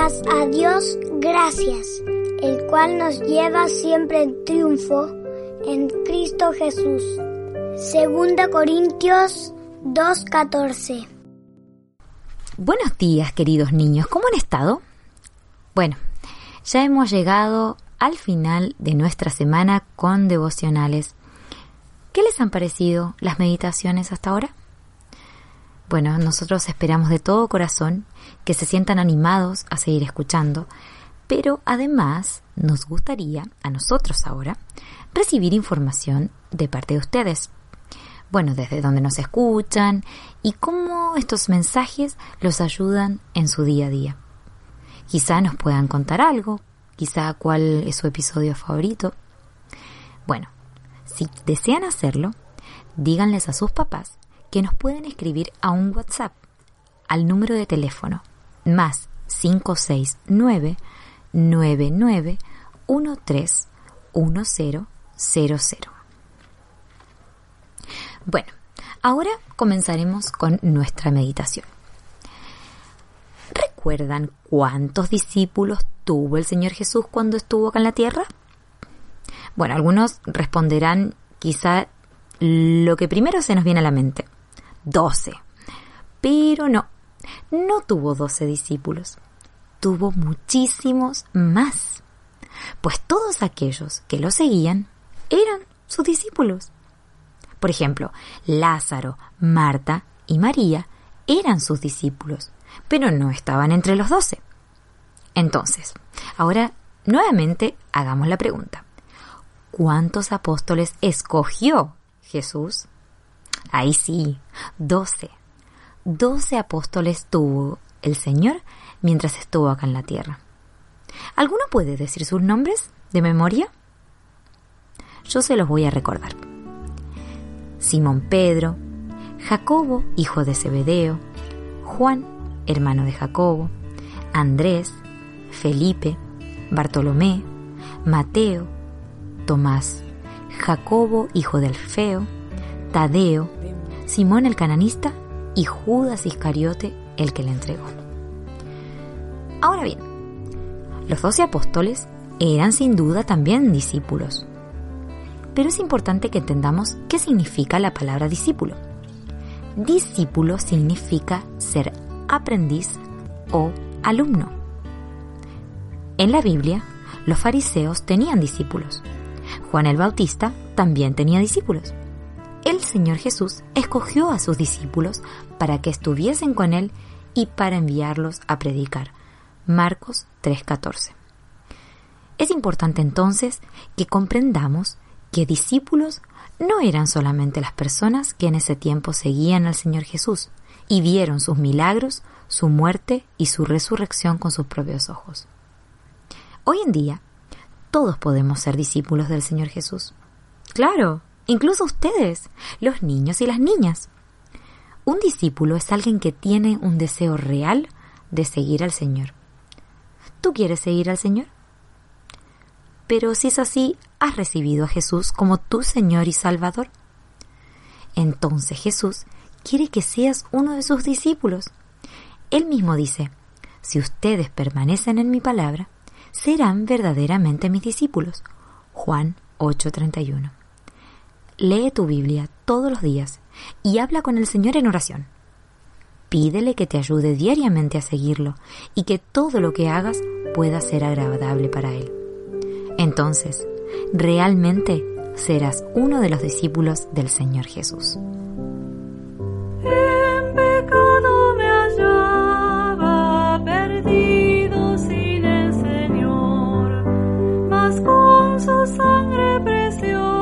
A Dios gracias, el cual nos lleva siempre en triunfo en Cristo Jesús. Segunda Corintios 2.14 Buenos días, queridos niños. ¿Cómo han estado? Bueno, ya hemos llegado al final de nuestra semana con devocionales. ¿Qué les han parecido las meditaciones hasta ahora? Bueno, nosotros esperamos de todo corazón que se sientan animados a seguir escuchando, pero además nos gustaría, a nosotros ahora, recibir información de parte de ustedes. Bueno, desde dónde nos escuchan y cómo estos mensajes los ayudan en su día a día. Quizá nos puedan contar algo, quizá cuál es su episodio favorito. Bueno, si desean hacerlo, díganles a sus papás que nos pueden escribir a un WhatsApp al número de teléfono más 569 99 Bueno, ahora comenzaremos con nuestra meditación. ¿Recuerdan cuántos discípulos tuvo el Señor Jesús cuando estuvo acá en la tierra? Bueno, algunos responderán quizá lo que primero se nos viene a la mente. Doce. Pero no, no tuvo doce discípulos. Tuvo muchísimos más. Pues todos aquellos que lo seguían eran sus discípulos. Por ejemplo, Lázaro, Marta y María eran sus discípulos, pero no estaban entre los doce. Entonces, ahora nuevamente hagamos la pregunta. ¿Cuántos apóstoles escogió Jesús? Ahí sí, doce. Doce apóstoles tuvo el Señor mientras estuvo acá en la tierra. ¿Alguno puede decir sus nombres de memoria? Yo se los voy a recordar. Simón Pedro, Jacobo, hijo de Zebedeo, Juan, hermano de Jacobo, Andrés, Felipe, Bartolomé, Mateo, Tomás, Jacobo, hijo de Alfeo, Tadeo, Simón el cananista y Judas Iscariote, el que le entregó. Ahora bien, los doce apóstoles eran sin duda también discípulos. Pero es importante que entendamos qué significa la palabra discípulo. Discípulo significa ser aprendiz o alumno. En la Biblia, los fariseos tenían discípulos. Juan el Bautista también tenía discípulos. El Señor Jesús escogió a sus discípulos para que estuviesen con Él y para enviarlos a predicar. Marcos 3:14. Es importante entonces que comprendamos que discípulos no eran solamente las personas que en ese tiempo seguían al Señor Jesús y vieron sus milagros, su muerte y su resurrección con sus propios ojos. Hoy en día, todos podemos ser discípulos del Señor Jesús. Claro, incluso ustedes, los niños y las niñas. Un discípulo es alguien que tiene un deseo real de seguir al Señor. ¿Tú quieres seguir al Señor? Pero si es así, ¿has recibido a Jesús como tu Señor y Salvador? Entonces Jesús quiere que seas uno de sus discípulos. Él mismo dice, si ustedes permanecen en mi palabra, serán verdaderamente mis discípulos. Juan 8:31. Lee tu Biblia todos los días y habla con el Señor en oración. Pídele que te ayude diariamente a seguirlo y que todo lo que hagas pueda ser agradable para Él. Entonces, realmente serás uno de los discípulos del Señor Jesús. con su sangre preciosa.